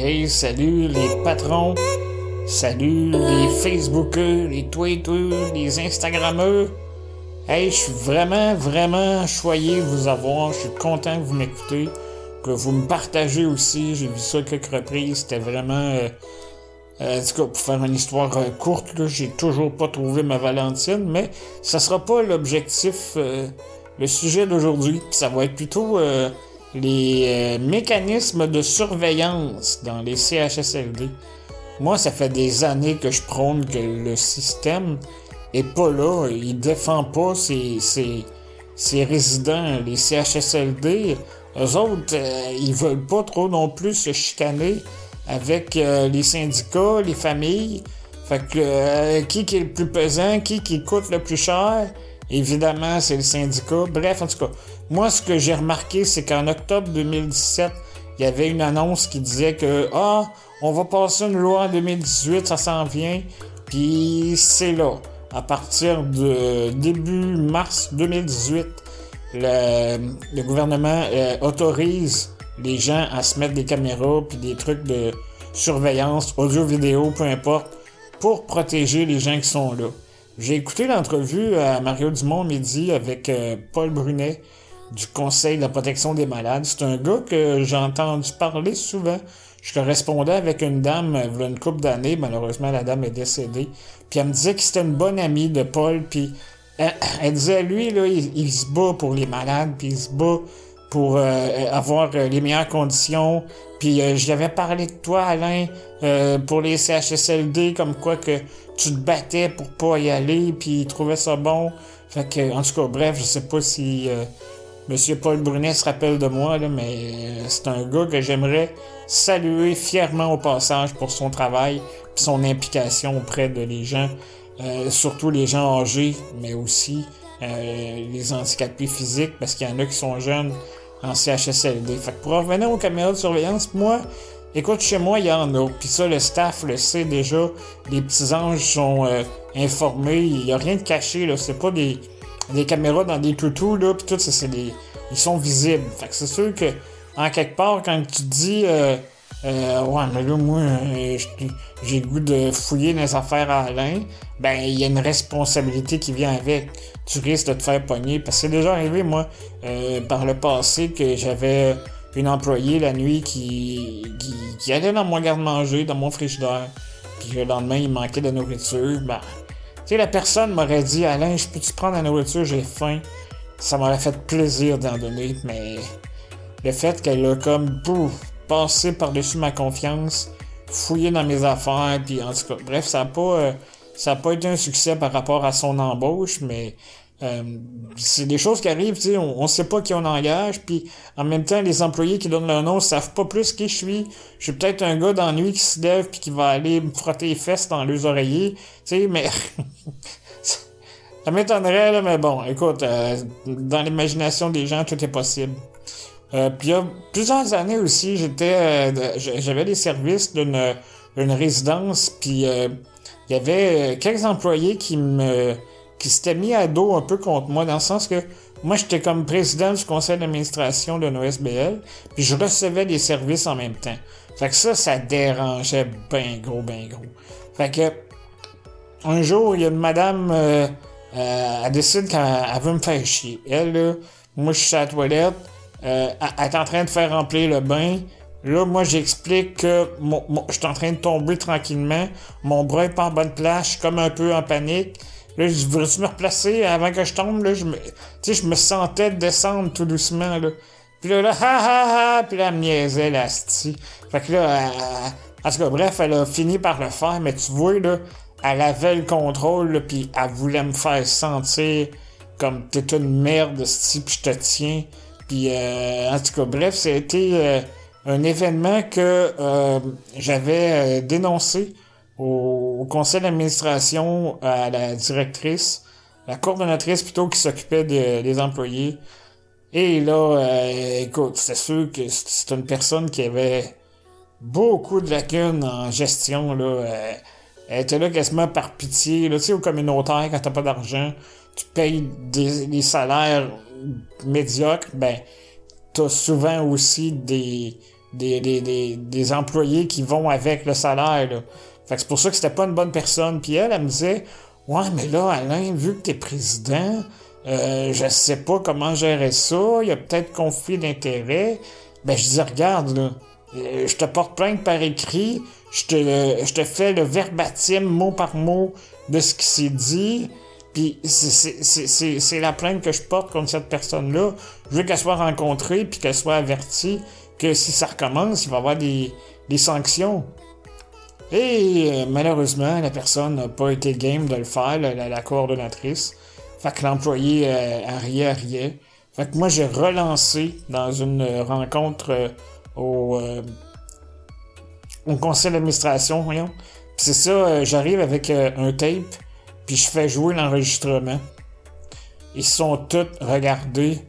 Hey, salut les patrons, salut les Facebookers, les Twitters, les Instagrammeurs. Hey, je suis vraiment, vraiment choyé de vous avoir. Je suis content que vous m'écoutez, que vous me partagez aussi. J'ai vu ça quelques reprises. C'était vraiment... Euh, euh, en tout pour faire une histoire euh, courte, j'ai toujours pas trouvé ma Valentine, mais ça sera pas l'objectif, le sujet d'aujourd'hui. Ça va être plutôt les euh, mécanismes de surveillance dans les CHSLD. Moi, ça fait des années que je prône que le système est pas là. Il défend pas ses, ses, ses résidents, les CHSLD. Eux autres, euh, ils veulent pas trop non plus se chicaner avec euh, les syndicats, les familles. Fait que euh, qui, qui est le plus pesant, qui qui coûte le plus cher, évidemment, c'est le syndicat. Bref, en tout cas, moi, ce que j'ai remarqué, c'est qu'en octobre 2017, il y avait une annonce qui disait que ah, on va passer une loi en 2018, ça s'en vient, puis c'est là. À partir de début mars 2018, le, gouvernement euh, autorise les gens à se mettre des caméras puis des trucs de surveillance, audio, vidéo, peu importe, pour protéger les gens qui sont là. J'ai écouté l'entrevue à Mario Dumont midi avec euh, Paul Brunet du Conseil de la protection des malades. C'est un gars que j'ai entendu parler souvent. Je correspondais avec une dame euh, il y a une couple d'années, malheureusement la dame est décédée. Puis elle me disait que c'était une bonne amie de Paul, puis elle, elle disait lui là, il, il se bat pour les malades, puis il se bat pour euh, avoir euh, les meilleures conditions. Puis euh, j'avais parlé de toi, Alain, euh, pour les CHSLD, comme quoi que tu te battais pour pas y aller, puis il trouvait ça bon. Fait que, en tout cas, bref, je sais pas si euh, Monsieur Paul Brunet se rappelle de moi, là, mais euh, c'est un gars que j'aimerais saluer fièrement au passage pour son travail, puis son implication auprès de les gens, euh, surtout les gens âgés, mais aussi euh, les handicapés physiques, parce qu'il y en a qui sont jeunes en CHSLD. Fait que pour revenir aux caméras de surveillance, moi, écoute, chez moi, il y en a. Puis ça, le staff le sait déjà. Les petits anges sont euh, informés. Il n'y a rien de caché, là. C'est pas des, des caméras dans des toutous, là. Puis tout, ça, c'est des... Ils sont visibles. Fait que c'est sûr que, en quelque part, quand tu dis... Euh, euh, ouais, mais là, moi, euh, j'ai- le goût de fouiller les affaires à Alain. Ben, il y a une responsabilité qui vient avec. Tu risques de te faire pogner. Parce que c'est déjà arrivé, moi, euh, par le passé, que j'avais une employée la nuit qui, qui, qui allait dans mon garde-manger, dans mon frigidaire. Puis le lendemain, il manquait de nourriture. Ben, tu sais, la personne m'aurait dit Alain, je peux-tu prendre la nourriture, j'ai faim. Ça m'aurait fait plaisir d'en donner, mais le fait qu'elle a comme pouf, passé par-dessus ma confiance, fouillé dans mes affaires, puis en tout cas, bref, ça a pas, euh, ça a pas été un succès par rapport à son embauche, mais euh, c'est des choses qui arrivent, tu sais, on, on sait pas qui on engage, puis en même temps, les employés qui donnent leur nom savent pas plus qui je suis. Je suis peut-être un gars d'ennui qui se lève puis qui va aller me frotter les fesses dans les oreillers, tu sais, mais ça m'étonnerait, mais bon, écoute, euh, dans l'imagination des gens, tout est possible. Euh, puis il y a plusieurs années aussi, j'étais, euh, j'avais des services d'une une résidence, puis euh, il y avait euh, quelques employés qui me qui s'étaient mis à dos un peu contre moi, dans le sens que moi j'étais comme président du conseil d'administration de NOSBL, puis je recevais des services en même temps. Fait que ça, ça dérangeait ben gros, ben gros. Fait que un jour, il y a une madame, euh, elle décide qu'elle elle veut me faire chier. Elle, là, moi, je suis à la toilette, euh, elle, est en train de faire remplir le bain. Là, moi, j'explique que je suis en train de tomber tranquillement. Mon bras est pas en bonne place, je suis comme un peu en panique. Là, je voudrais-tu me replacer avant que je tombe? Là, je me, je me sentais descendre tout doucement, là. Puis là, là, ha ha ha, puis là, elle me la asti. Fait que là, en tout cas, bref, elle a fini par le faire, mais tu vois, là, elle avait le contrôle, puis elle voulait me faire sentir comme t'es une merde, sti, puis je te tiens. Puis, euh, en tout cas, bref, c'était euh, un événement que euh, j'avais dénoncé au, conseil d'administration à la directrice, la coordonnatrice plutôt qui s'occupait de- des employés. Et là, écoute, c'est sûr que c'est une personne qui avait beaucoup de lacunes en gestion, là. Elle était là quasiment par pitié, là. Tu sais, au communautaire, quand t'as pas d'argent, tu payes des salaires médiocres, ben, t'as souvent aussi des, des, des, des, employés qui vont avec le salaire. Là. Fait que c'est pour ça que c'était pas une bonne personne. Puis elle, elle me disait Ouais, mais là, Alain, vu que t'es président, euh, je sais pas comment gérer ça, il y a peut-être conflit d'intérêts. Ben je dis regarde, là, euh, je te porte plainte par écrit, je te, je te fais le verbatim mot par mot de ce qui s'est dit. Puis c'est la plainte que je porte contre cette personne-là. Je veux qu'elle soit rencontrée puis qu'elle soit avertie que si ça recommence, il va y avoir des, sanctions. Et euh, malheureusement, la personne n'a pas été game de le faire, la, la, coordonnatrice. Fait que l'employé euh, a riait, riait. Fait que moi, j'ai relancé dans une rencontre euh, au, au conseil d'administration, voyons. c'est ça, j'arrive avec un tape, puis je fais jouer l'enregistrement. Ils sont tous regardés,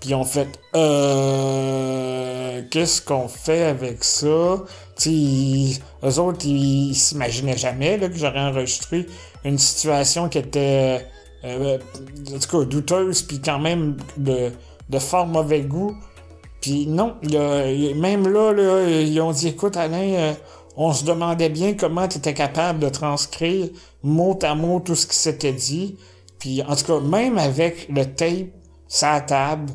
puis ont fait euh qu'est-ce qu'on fait avec ça? T'sais, eux autres ils, s'imaginaient jamais là, que j'aurais enregistré une situation qui était euh, en tout cas douteuse puis quand même de, de fort mauvais goût puis non même là, là ils ont dit écoute Alain euh, on se demandait bien comment tu étais capable de transcrire mot à mot tout ce qui s'était dit puis en tout cas même avec le tape sa table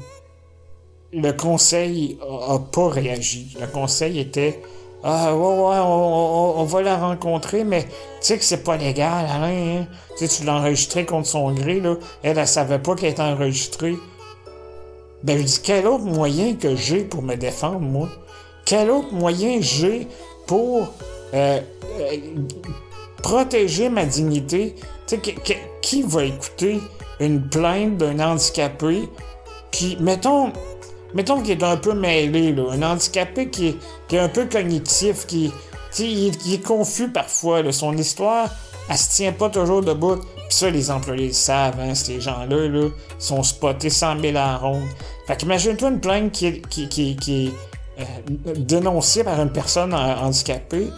le conseil a, pas réagi. Le conseil était Ah, ouais, ouais, on, va la rencontrer, mais tu sais que c'est pas légal. Hein? Tu sais, tu l'as enregistré contre son gré, là. Elle, elle savait pas qu'elle était enregistrée. Ben, je dis, quel autre moyen que j'ai pour me défendre, moi? Quel autre moyen j'ai pour euh, euh, protéger ma dignité? Tu sais, qui va écouter une plainte d'un handicapé qui, mettons, mettons qu'il est un peu mêlé, là, un handicapé qui est, qui est un peu cognitif, qui, il, est confus parfois, là, son histoire, elle se tient pas toujours debout. Puis ça, les employés le savent, hein, ces gens-là, là, sont spotés 100 000 à ronde. Fait qu'imagine-toi une plainte qui qui, qui, qui euh, dénoncée par une personne handicapée,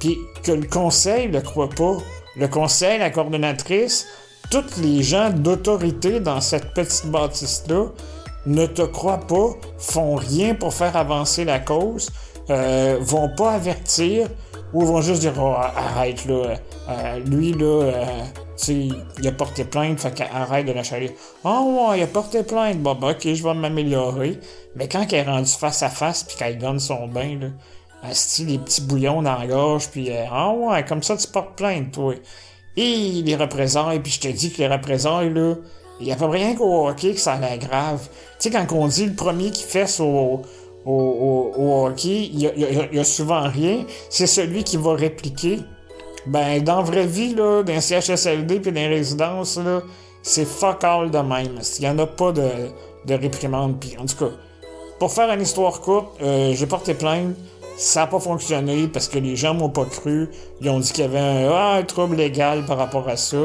puis que le conseil le croit pas. Le conseil, la coordonnatrice, tous les gens d'autorité dans cette petite bâtisse-là ne te croient pas, font rien pour faire avancer la cause, euh, vont pas avertir ou vont juste dire oh, arrête là, euh, lui là, euh, il a porté plainte, fait qu'arrête de la chaler. Oh ouais, il a porté plainte, bon bah, ok, je vais m'améliorer. Mais quand elle est rendue face à face puis qu'elle donne son bain là, elle les petits bouillons dans la gorge puis ah ouais, comme ça tu portes plainte toi. Et les représailles, puis je te dis que les représailles là, il y a pas rien qu'au hockey que ça a grave. Tu sais, quand on dit le premier qui fesse au, au, hockey, il y, a, souvent rien. C'est celui qui va répliquer. Ben, dans la vraie vie, là, dans CHSLD puis dans les résidences, là, c'est fuck all de même. Il n'y en a pas de, de réprimande. En tout cas, pour faire une histoire courte, euh, j'ai porté plainte. Ça n'a pas fonctionné parce que les gens m'ont pas cru. Ils ont dit qu'il y avait un, ah, un trouble légal par rapport à ça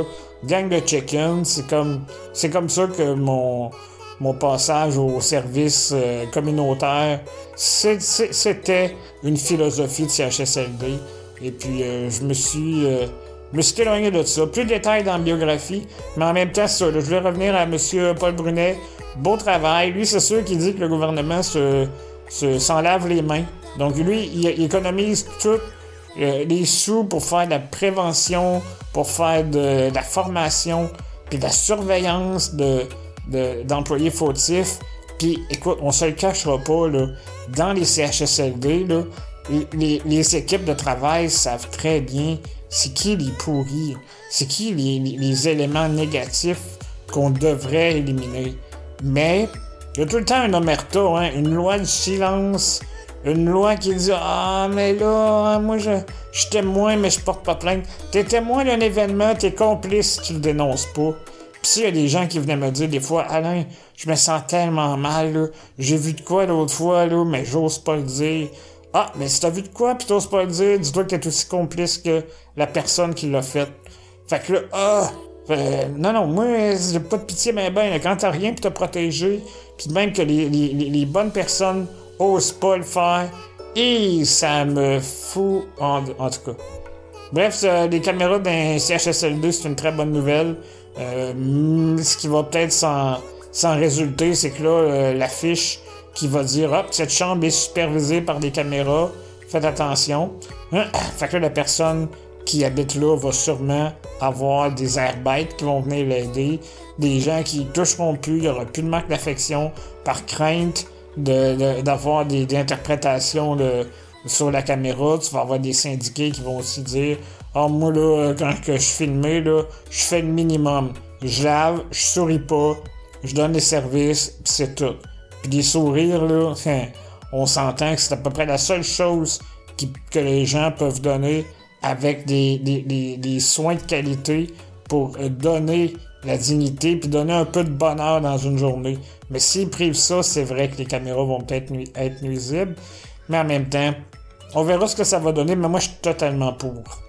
gang de chicken, c'est comme c'est comme ça que mon mon passage au service euh, communautaire, c'était une philosophie de CHSLD. Et puis euh, je me suis euh, me suis éloigné de ça. Plus de détails dans la biographie, mais en même temps, ça, je vais revenir à M. Paul Brunet. Beau travail. Lui, c'est sûr qui dit que le gouvernement se, s'en lave les mains. Donc lui, il, économise tout euh, les sous pour faire de la prévention, pour faire de, la formation, puis de la surveillance de, d'employés fautifs. Puis écoute, on se le cachera pas, dans les CHSLD, là, les, équipes de travail savent très bien c'est qui les pourris, c'est qui les, les, éléments négatifs qu'on devrait éliminer. Mais il y a tout le temps un omerta, hein, une loi de silence une loi qui dit Ah, mais là, moi, je, je suis témoin, mais je porte pas plainte. T'es témoin d'un événement, t'es complice, tu le dénonces pas. Pis s'il y a des gens qui venaient me dire des fois, Alain, je me sens tellement mal. J'ai vu de quoi l'autre fois, là, mais j'ose pas le dire. Ah, mais si t'as vu de quoi pis t'oses pas le dire, dis-toi que t'es aussi complice que la personne qui l'a fait. Fait que là, ah, non, non, moi, j'ai pas de pitié, mais ben, quand t'as rien pour te protéger, puis même que les, bonnes personnes ose pas le faire. Et ça me fout en, tout cas. Bref, les caméras d'un CHSL2, c'est une très bonne nouvelle. Euh, ce qui va peut-être s'en, résulter, c'est que là, euh, l'affiche qui va dire Hop, cette chambre est supervisée par des caméras, faites attention. fait que la personne qui habite là va sûrement avoir des airbêtes qui vont venir l'aider, des gens qui toucheront plus, il n'y aura plus de marque d'affection par crainte d'avoir des, interprétations sur la caméra. Tu vas avoir des syndiqués qui vont aussi dire Ah, moi, là, quand je suis filmé, là, je fais le minimum. Je lave, je souris pas, je donne des services, c'est tout. Puis des sourires, là, on s'entend que c'est à peu près la seule chose que les gens peuvent donner avec des, des, soins de qualité pour donner la dignité puis donner un peu de bonheur dans une journée. Mais s'ils privent ça, c'est vrai que les caméras vont peut-être être nuisibles. Mais en même temps, on verra ce que ça va donner, mais moi je suis totalement pour.